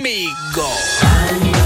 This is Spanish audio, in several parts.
Conmigo.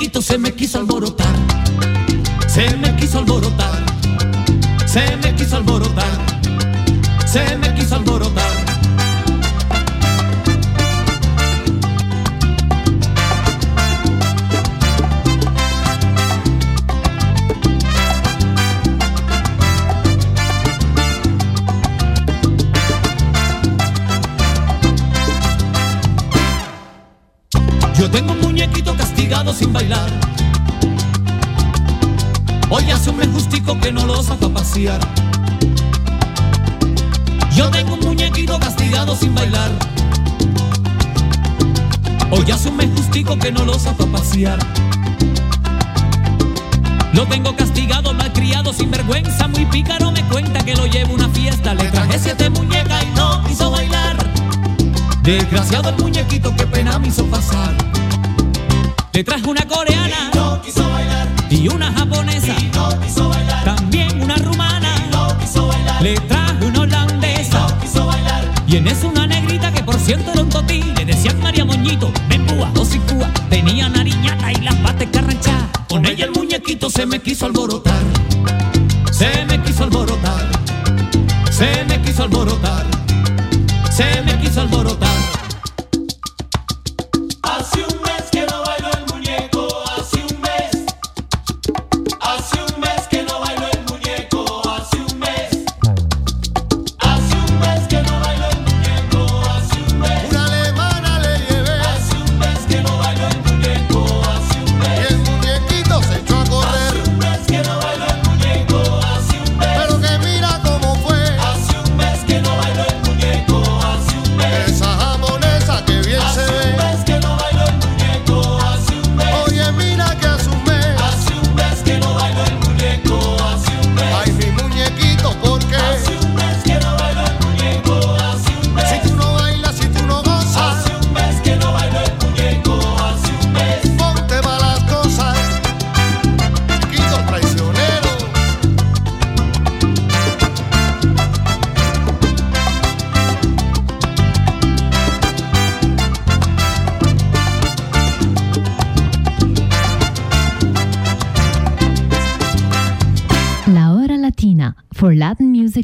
Muñequito se me quiso alborotar. Yo tengo un muñequito castigado sin bailar. Hoy hace un justico que no lo saca a pasear. Lo tengo castigado, malcriado, sin vergüenza, muy pícaro me cuenta que lo llevo a una fiesta. Le traje siete muñecas y no quiso bailar. Desgraciado el muñequito, qué pena me hizo pasar. Le traje una coreana. Y no quiso bailar. Y una japonesa. Y no quiso Y en eso una negrita que por cierto era un totí. Le decían María Moñito, ven búa, púa. Tenía nariñata y las patas carranchadas. Con ella el muñequito se me quiso alborotar. Se me quiso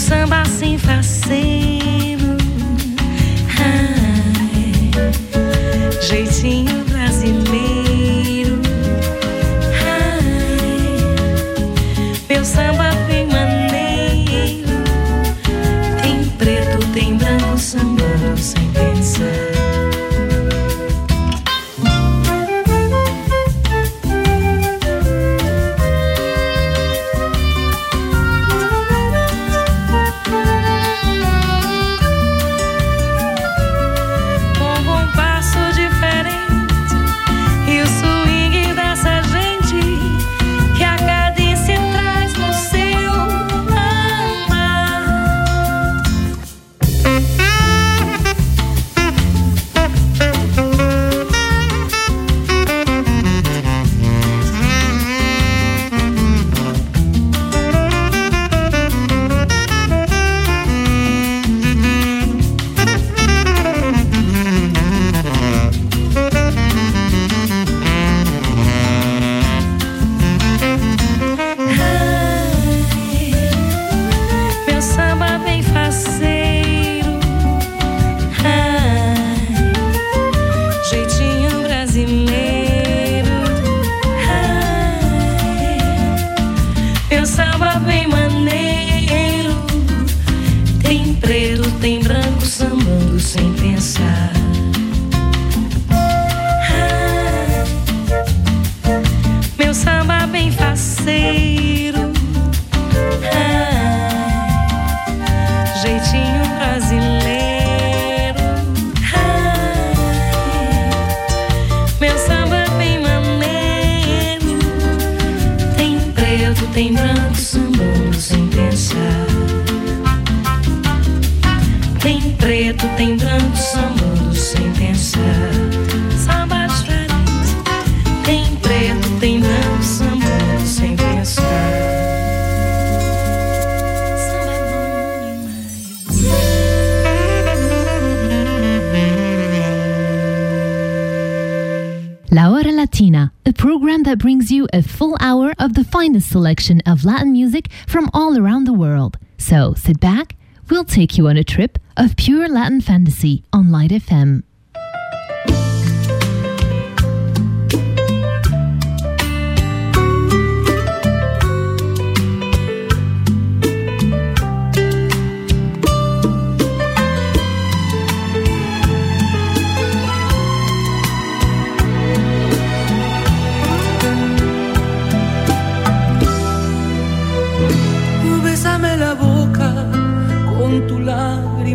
samba sem faceiro. Ai, jeitinho preto tem branco sambando sem pensar. Sambas diferente, tem preto, tem branco sambando sem pensar. Samba é bom. La Hora Latina, a program that brings you a full hour of the finest selection of Latin music from all around the world. So sit back we'll take you on a trip of pure Latin fantasy on Light FM.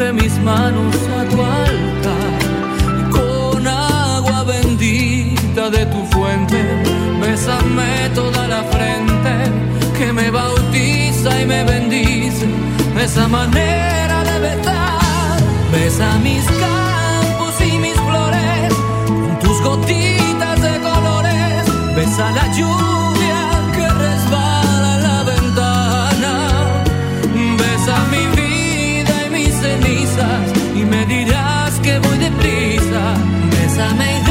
de mis manos a tu altar. Y con agua bendita de tu fuente, bésame toda la frente que me bautiza y me bendice. Esa manera de besar, besa mis campos y mis flores con tus gotitas de colores. Besa la lluvia que resbala la ventana. Besa mi vida y me dirás que voy deprisa. Bésame y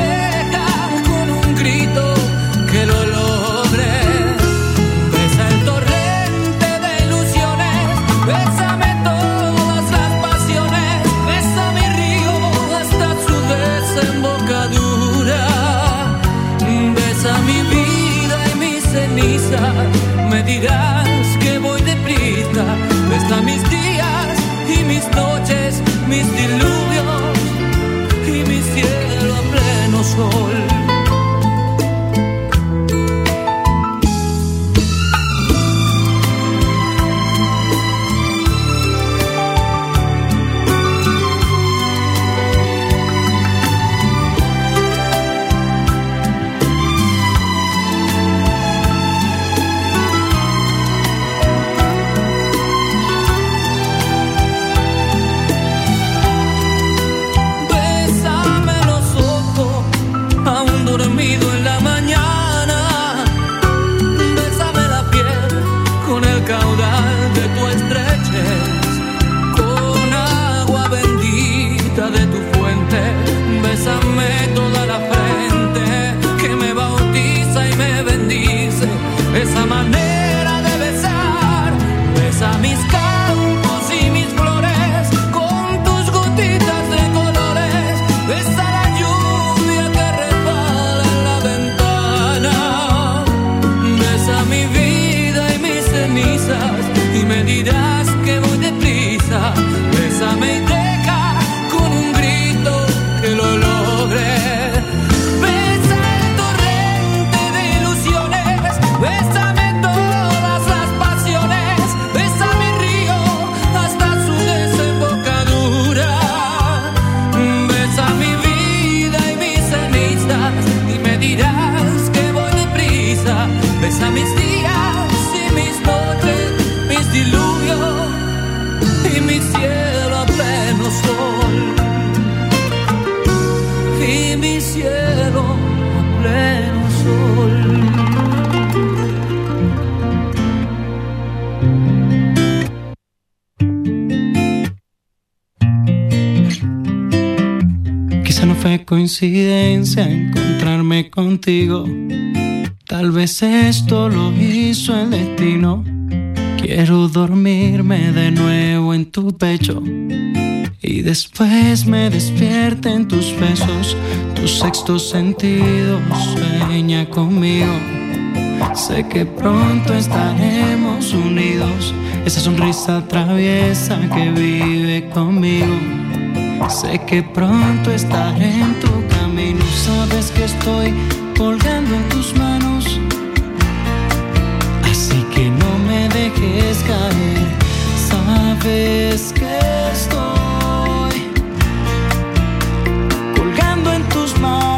mis diluvios y mi cielo a pleno sol. Coincidencia encontrarme contigo. Tal vez esto lo hizo el destino. Quiero dormirme de nuevo en tu pecho. Y después me despierta en tus besos, tu sexto sentido sueña conmigo. Sé que pronto estaremos unidos, esa sonrisa traviesa que vive conmigo. Sé que pronto estaré en tu sabes que estoy colgando en tus manos. Así que no me dejes caer, sabes que estoy colgando en tus manos.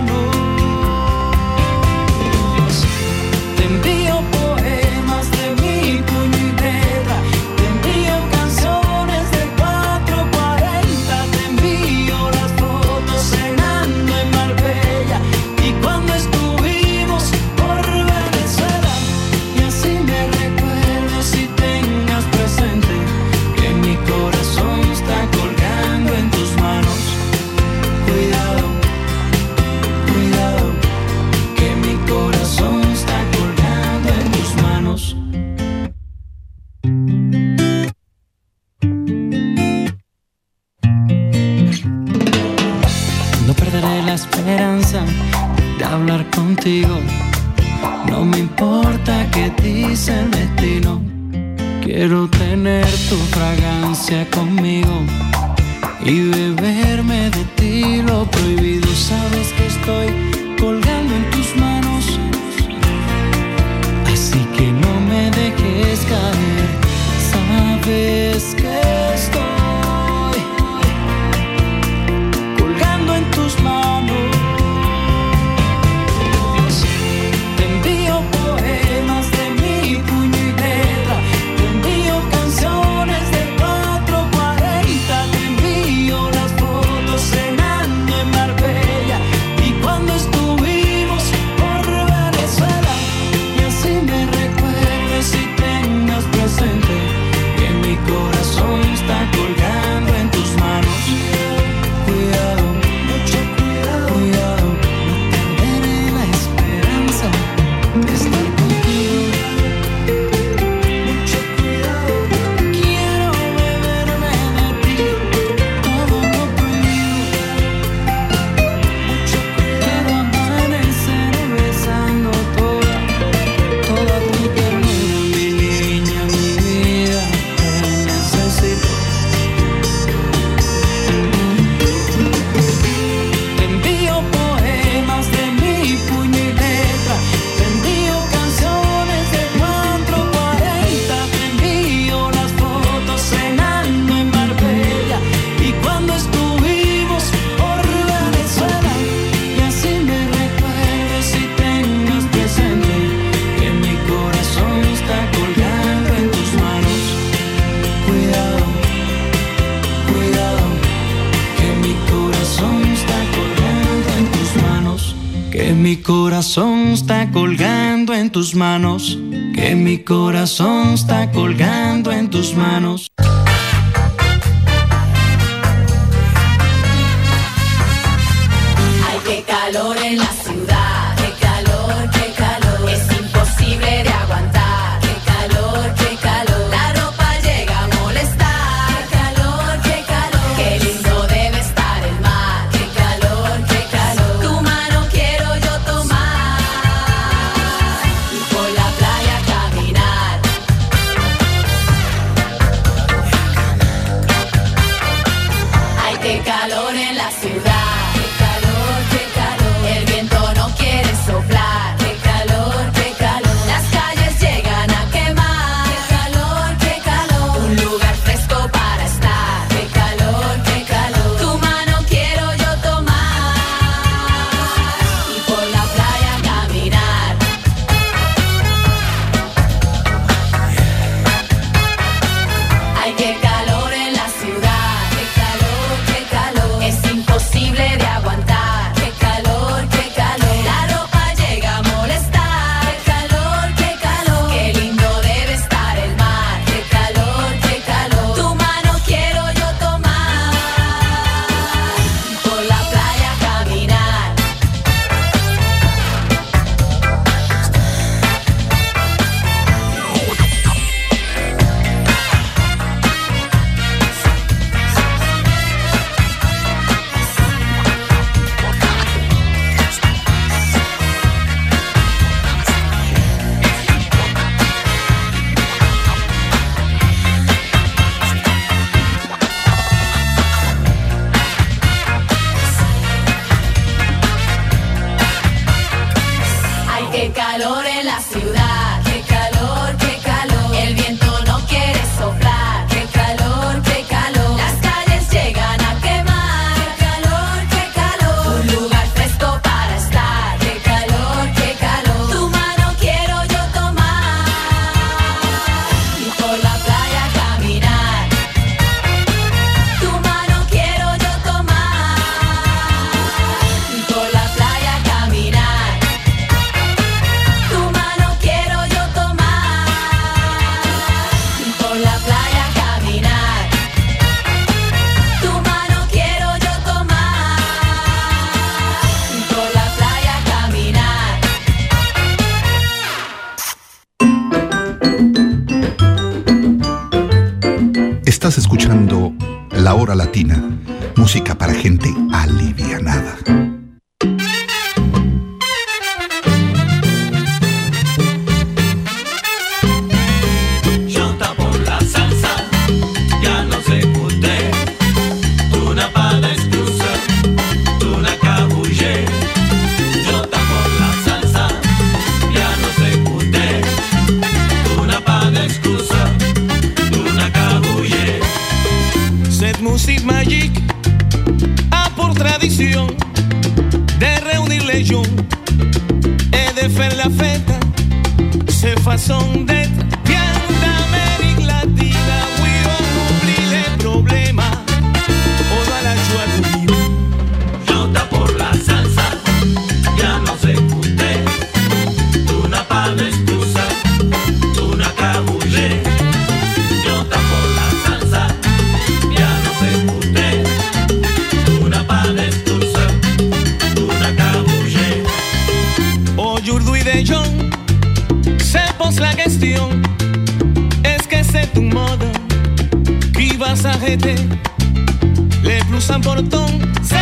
la esperanza de hablar contigo. No me importa qué dice el destino. Quiero tener tu fragancia conmigo y beberme de ti lo prohibido. Sabes que estoy Que mi corazón está colgando en tus manos. Que mi corazón está colgando en tus manos. Ay, qué calor en la ciudad. arrêter. Les plus importants, c'est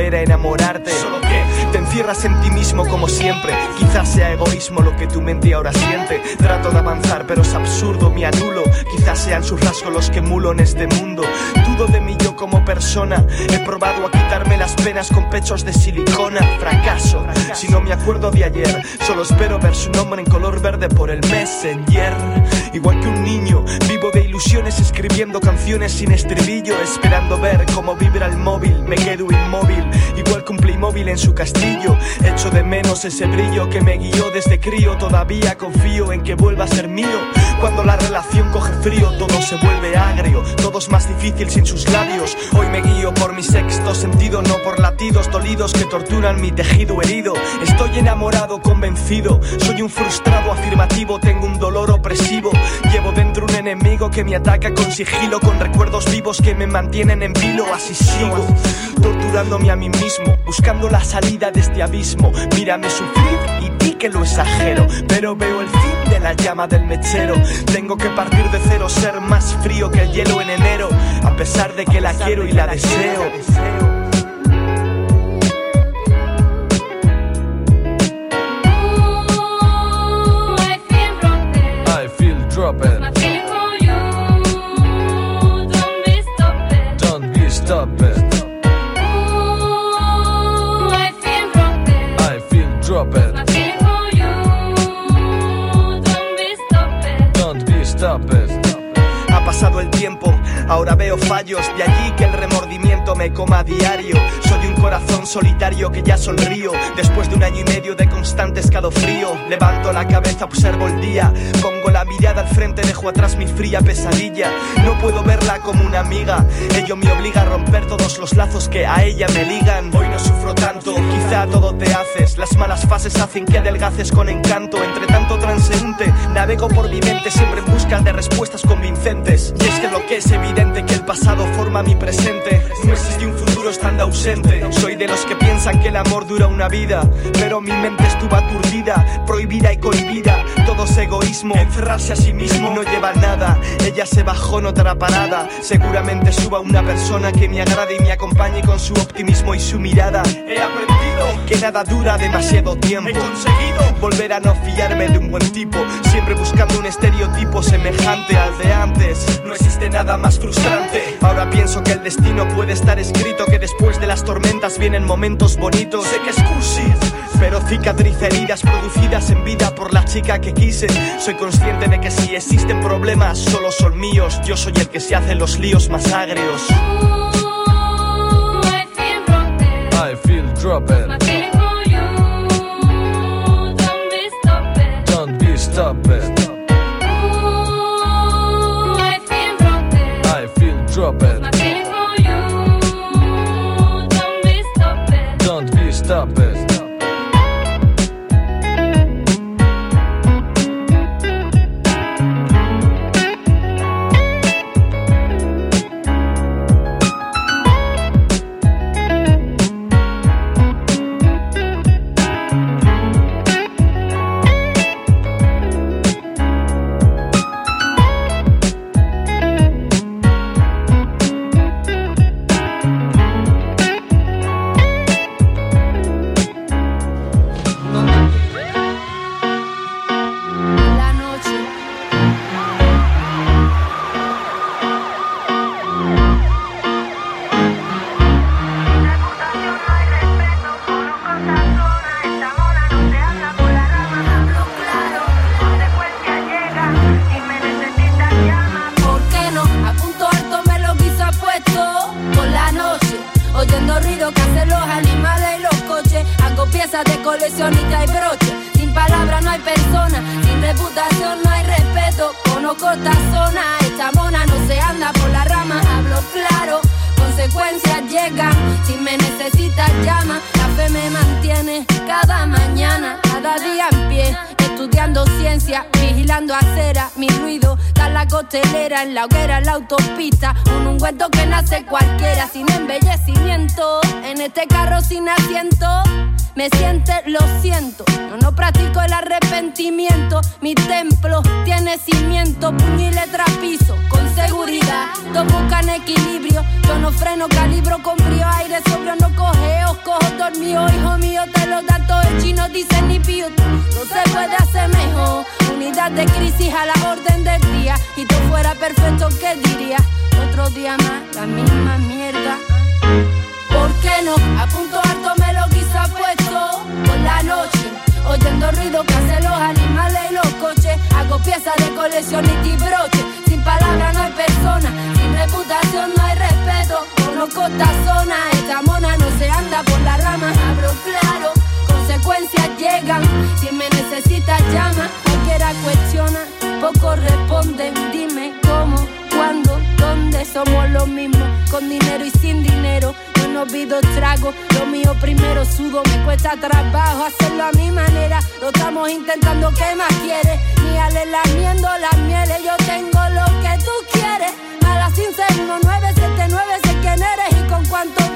volver a enamorarte. Solo que te encierras en ti mismo como siempre. Quizás sea egoísmo lo que tu mente ahora siente. Trato de avanzar, pero es absurdo, me anulo. Quizás sean sus rasgos los que mulo en este mundo. Dudo de mí yo como persona. He probado a quitarme las penas con pechos de silicona. Fracaso, si no me acuerdo de ayer. Solo espero ver su nombre en color verde por el messenger. Igual que un niño, vivo de ilusiones escribiendo canciones sin estribillo. Esperando ver cómo vibra el móvil. Me quedo inmóvil, igual que un Playmobil en su castillo. Echo de menos ese brillo que me guió desde crío. Todavía confío en que vuelva a ser mío. Cuando la relación coge frío, todo se vuelve agrio. Todo es más difícil sin sus labios. Hoy me guío por mi sexto sentido, no por latidos dolidos que torturan mi tejido herido. Estoy enamorado, convencido. Soy un frustrado afirmativo, tengo un dolor opresivo. Llevo dentro un enemigo que me ataca con sigilo, con recuerdos vivos que me mantienen en vilo. Así sigo, torturándome a mí mismo, buscando la salida de este abismo. Mírame sufrir que lo exagero, pero veo el fin de la llama del mechero. Tengo que partir de cero, ser más frío que el hielo en enero, a pesar de que la quiero y la deseo. Pasado el tiempo, ahora veo fallos, de allí que el remordimiento me coma a diario. Corazón solitario que ya sonrío, después de un año y medio de constante escalofrío. Levanto la cabeza, observo el día, pongo la mirada al frente, dejo atrás mi fría pesadilla. No puedo verla como una amiga, ello me obliga a romper todos los lazos que a ella me ligan. Hoy no sufro tanto, quizá todo te haces, las malas fases hacen que adelgaces con encanto. Entre tanto transeúnte, navego por mi mente siempre en busca de respuestas convincentes. Y es que lo que es evidente que el pasado forma mi presente. No existe un futuro estando ausente. Soy de los que piensan que el amor dura una vida, pero mi mente estuvo aturdida, prohibida y cohibida. Egoísmo, encerrarse a sí mismo no lleva nada. Ella se bajó en otra parada. Seguramente suba una persona que me agrade y me acompañe con su optimismo y su mirada. He aprendido que nada dura demasiado tiempo. He conseguido volver a no fiarme de un buen tipo, siempre buscando un estereotipo semejante al de antes. No existe nada más frustrante. Ahora pienso que el destino puede estar escrito, que después de las tormentas vienen momentos bonitos. Sé que es cursi, pero cicatriz heridas producidas en vida por la chica que Soy consciente de que si existen problemas, solo son míos. Yo soy el que se hace los líos más agrios. I feel dropping. Don't be stopping. Oyendo ruido que hacen los animales y los coches. Hago piezas de coleccionista y broche. Sin palabras no hay persona, sin reputación no hay respeto. Conozco esta zona, esta mona no se anda por la rama. Hablo claro, consecuencias llegan. Si me necesitas llama, la fe me mantiene cada mañana. cada día en pie, estudiando ciencia, vigilando acera, mi ruido, da la costelera, en la hoguera, en la autopista, un ungüento que nace cualquiera, sin embellecimiento, en este carro sin asiento. Me siente, lo siento. Yo no practico el arrepentimiento. Mi templo tiene cimiento, puño y letra piso. Con seguridad, todos buscan equilibrio. Yo no freno, calibro con brío, aire sobrio, no cogeo, cojo dormido. Hijo mío, te lo datos el chino, dice ni pío. No se puede hacer Unidad de crisis a la orden del día. Y tú fuera perfecto, ¿qué diría? Otro día más, la misma mierda. ¿Por qué no? A punto alto me lo quizá puesto por la noche. Oyendo ruido que hacen los animales y los coches. Hago piezas de colección y broche. Sin palabras no hay persona, sin reputación no hay respeto. Conozco esta zona, esta mona no se anda por las ramas. Abro claro, consecuencias llegan. Si me necesitas llama, cualquiera cuestiona. Pocos responden, dime cómo, cuándo, dónde somos los mismos. Con dinero y sin dinero, yo no olvido trago. Lo mío primero sudo, me cuesta trabajo hacerlo a mi manera. Lo estamos intentando, ¿qué más quieres? Ni ale lamiendo las mieles, yo tengo lo que tú quieres. Mala sin ser 1979, sé quién eres y con cuántos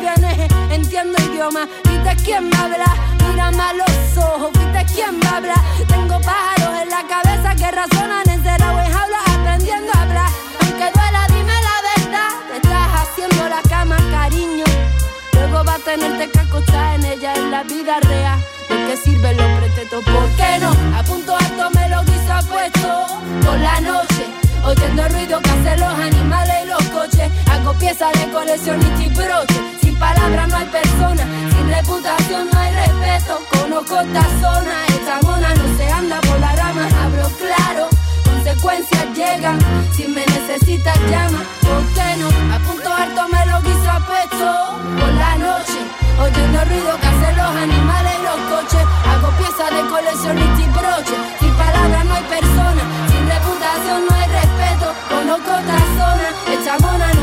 Entiendo idioma, viste quién me habla. Mírame a los ojos, viste quién me habla. Tengo pájaros en la cabeza que razonan encerrado en jaula, aprendiendo a hablar. Aunque duela, dime la verdad. Te estás haciendo la cama, cariño. Luego va a tenerte que acostar en ella en la vida real. ¿De qué sirven los pretextos? ¿Por qué no? A punto alto me lo guisa puesto por la noche. Oyendo el ruido que hacen los animales y los coches. Hago piezas de colección y broche. Sin palabras no hay persona, sin reputación no hay respeto. Conozco esta zona, esta mona no se anda por la rama. Hablo claro, consecuencias llegan. Si me necesitas llama, ¿por qué no? A punto alto me lo guiso puesto por la noche. Oyendo ruido que hacen los animales y los coches. Hago piezas de colección y broche. Sin palabras no hay persona, sin reputación no hay respeto. Conozco esta zona, esta mona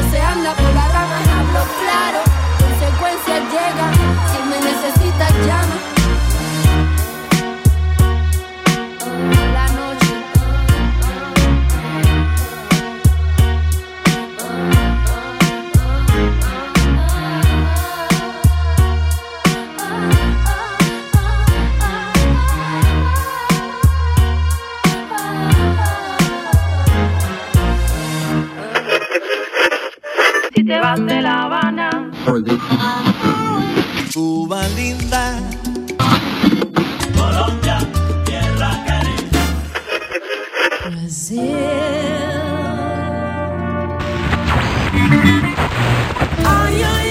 Cuba linda. Colombia, tierra caliente. Ay, ay, ay, ay,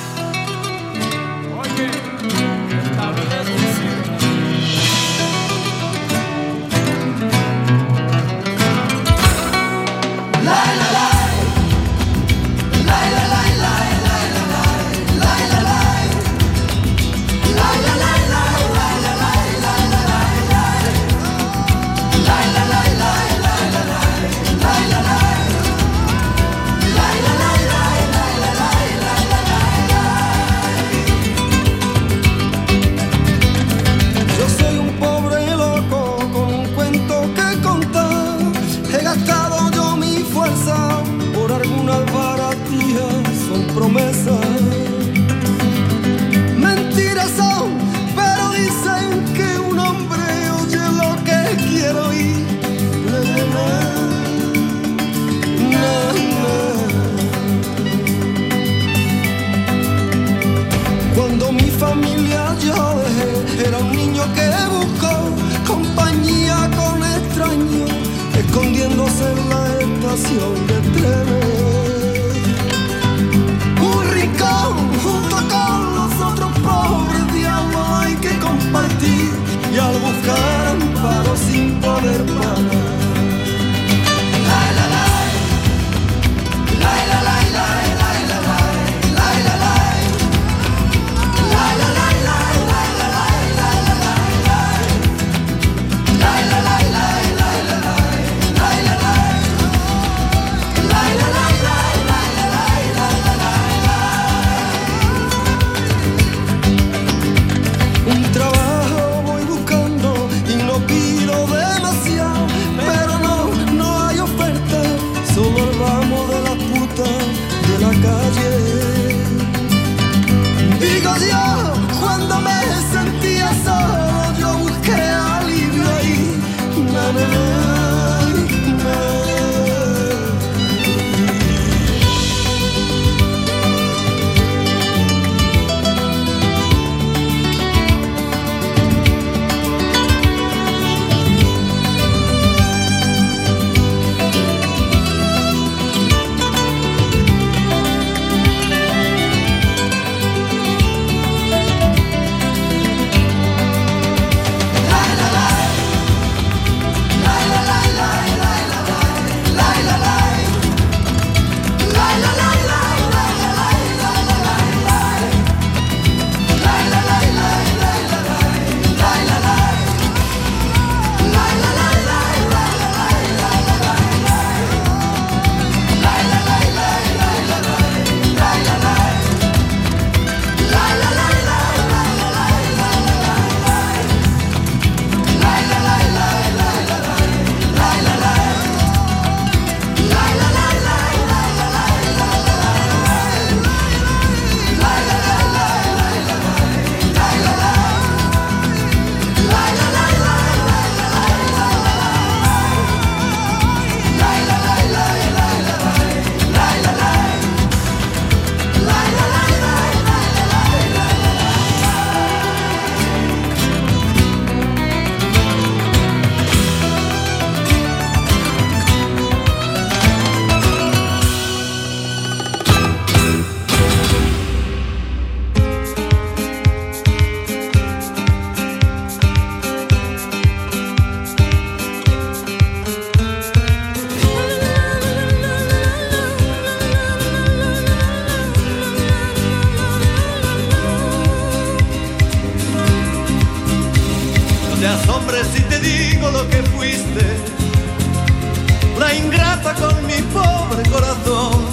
Una ingrata con mi pobre corazón,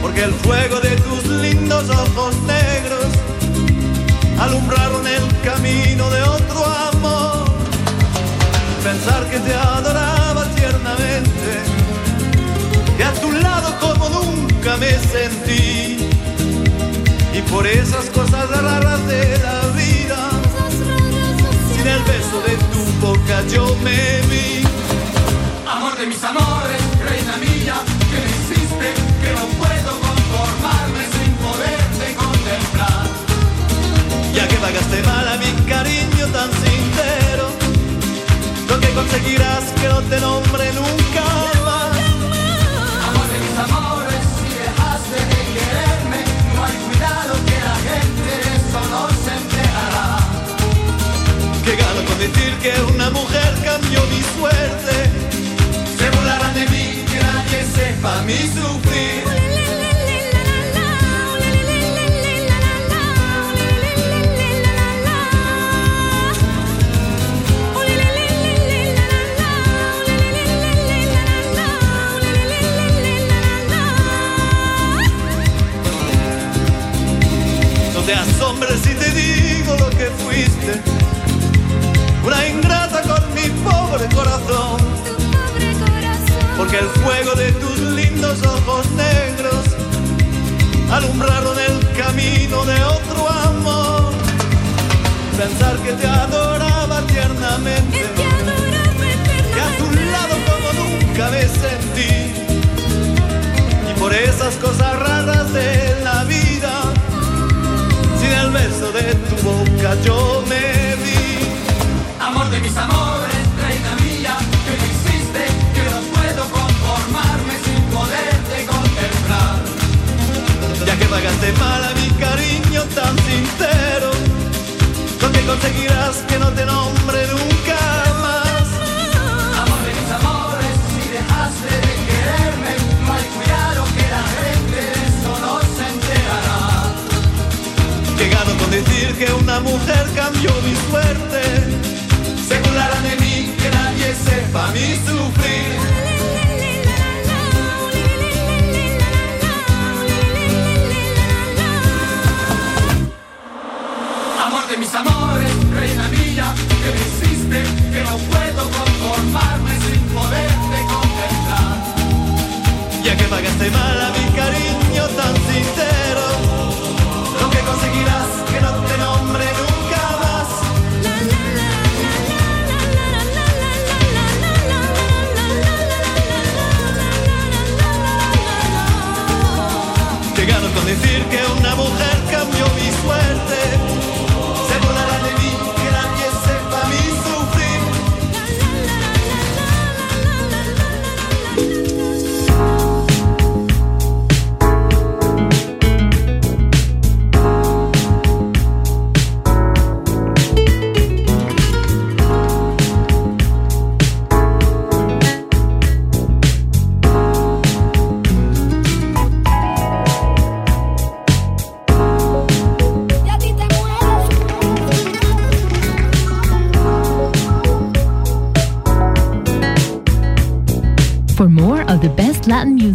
porque el fuego de tus lindos ojos negros alumbraron el camino de otro amor. Pensar que te adoraba tiernamente, que a tu lado como nunca me sentí, y por esas cosas raras de la vida sin el beso de tu boca yo me vi. De mis amores, reina mía, que me hiciste, que no puedo conformarme sin poderte contemplar. Ya que pagaste mal a mi cariño tan sincero, lo que conseguirás que no te nombre nunca más. Amor de mis amores, si dejaste de quererme, no hay cuidado que la gente de eso no se enterará. Que gano con decir que una mujer cambió mi suerte. Mí, que nadie sepa mi sufrir. Te asombres si te digo lo que fuiste. Una ingrata con mi pobre corazón. Porque el fuego de tus lindos ojos negros alumbraron el camino de otro amor. Pensar que te adoraba tiernamente. Que a tu lado como nunca me sentí. Y por esas cosas raras de la vida, sin el beso de tu boca yo me vi. Amor de mis amores, que una mujer cambió mi suerte. Se burlarán de mí, que nadie sepa mi sufrir. Amor de mis amores, reina mía, que me hiciste, que no puedo conformarme sin poderte contemplar. Ya que pagaste mal